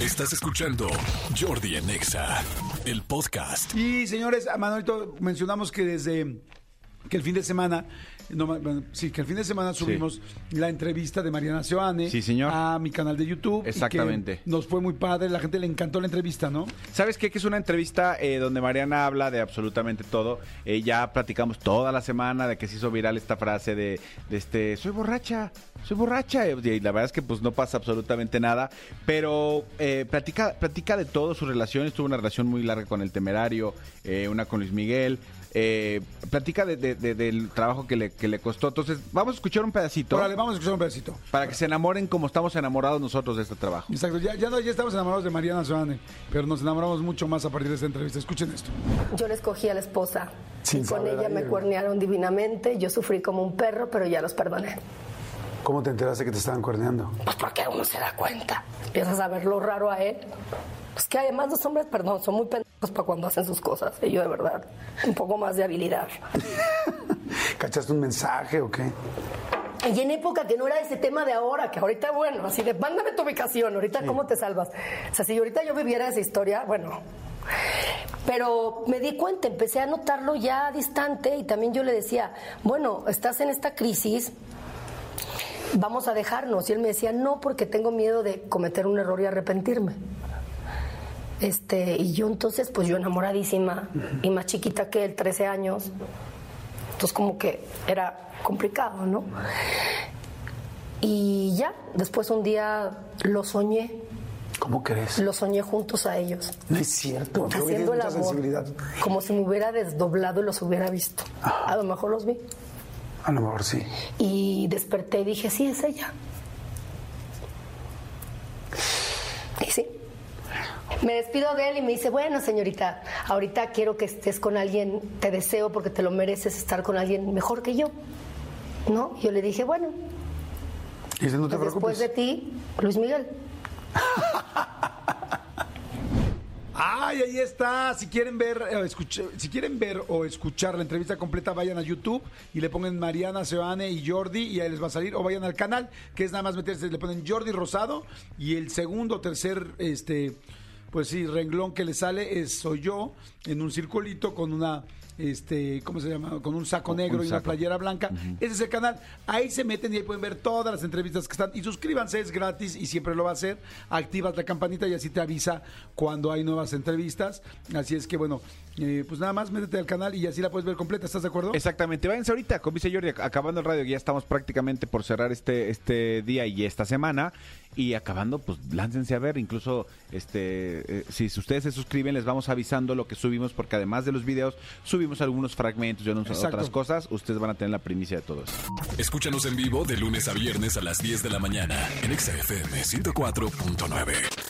Estás escuchando Jordi en Exa, el podcast. Y señores, Manuelito, mencionamos que desde que el fin de semana, no, bueno, sí, que el fin de semana subimos la entrevista de Mariana Seoane Sí, señor. a mi canal de YouTube. y que Exactamente. nos fue muy padre, la gente le encantó la entrevista, ¿no? ¿Sabes qué? Que es una entrevista eh, donde Mariana habla de absolutamente todo. Eh, ya platicamos toda la semana de que se hizo viral esta frase de, de este, soy borracha, soy borracha. Y la verdad es que pues no pasa absolutamente nada. Pero eh, platica, platica de todo, sus relaciones. Tuvo una relación muy larga con el temerario, eh, una con Luis Miguel. Eh, platica de- de- de- del trabajo que le, que le costó. Entonces, vamos a escuchar un pedacito Órale, vamos a escuchar un pedacito. para que se enamoren como estamos enamorados nosotros de este trabajo. Exacto, ya, ya, no, ya estamos enamorados de Mariana Seoane, pero nos enamoramos mucho más a partir de esta entrevista. Escuchen esto. Yo le escogí a la esposa. Sin y con ella me cuernearon divinamente. Yo sufrí como un perro, pero ya los perdoné. ¿Cómo te enteraste que te estaban cuerneando? Pues porque uno se da cuenta. Empiezas a ver lo raro a él. Pues que además los hombres, perdón, son muy pendejos para cuando hacen sus cosas. Y yo de verdad, un poco más de habilidad. ¿Cachaste un mensaje o qué? Y en época que no era ese tema de ahora, que ahorita, bueno, así de, mándame tu ubicación, ahorita cómo te salvas. O sea, si ahorita yo viviera esa historia, bueno. Pero me di cuenta, empecé a notarlo ya distante y también yo le decía, bueno, estás en esta crisis, vamos a dejarnos. Y él me decía, no, porque tengo miedo de cometer un error y arrepentirme. Este, y yo entonces, pues yo enamoradísima y más chiquita que él, 13 años. Entonces como que era complicado, ¿no? Y ya, después un día lo soñé, ¿Cómo crees? lo soñé juntos a ellos, No es cierto. Haciendo el amor, sensibilidad. como si me hubiera desdoblado y los hubiera visto. A lo mejor los vi. A lo mejor sí. Y desperté y dije, sí, es ella. Y sí. Me despido de él y me dice, bueno, señorita, ahorita quiero que estés con alguien, te deseo porque te lo mereces estar con alguien mejor que yo. ¿No? Yo le dije, bueno, Y dice, no te pues después preocupes. de ti, Luis Miguel. Ay, ahí está. Si quieren ver, eh, escucha- si quieren ver o escuchar la entrevista completa, vayan a YouTube y le pongan Mariana Seoane y Jordi y ahí les va a salir. O vayan al canal, que es nada más meterse, le ponen Jordi Rosado y el segundo o tercer, este, pues sí, renglón que le sale es soy yo en un circulito con una este, ¿cómo se llama? Con un saco Un negro y una playera blanca. Ese es el canal. Ahí se meten y ahí pueden ver todas las entrevistas que están. Y suscríbanse, es gratis y siempre lo va a hacer. Activas la campanita y así te avisa cuando hay nuevas entrevistas. Así es que, bueno, eh, pues nada más métete al canal y así la puedes ver completa. ¿Estás de acuerdo? Exactamente, váyanse ahorita, como dice Jordi, acabando el radio, que ya estamos prácticamente por cerrar este, este día y esta semana. Y acabando, pues láncense a ver, incluso este eh, si ustedes se suscriben, les vamos avisando lo que subimos, porque además de los videos, subimos algunos fragmentos y otras cosas. Ustedes van a tener la primicia de todo eso. Escúchanos en vivo de lunes a viernes a las 10 de la mañana en Exa FM 104.9.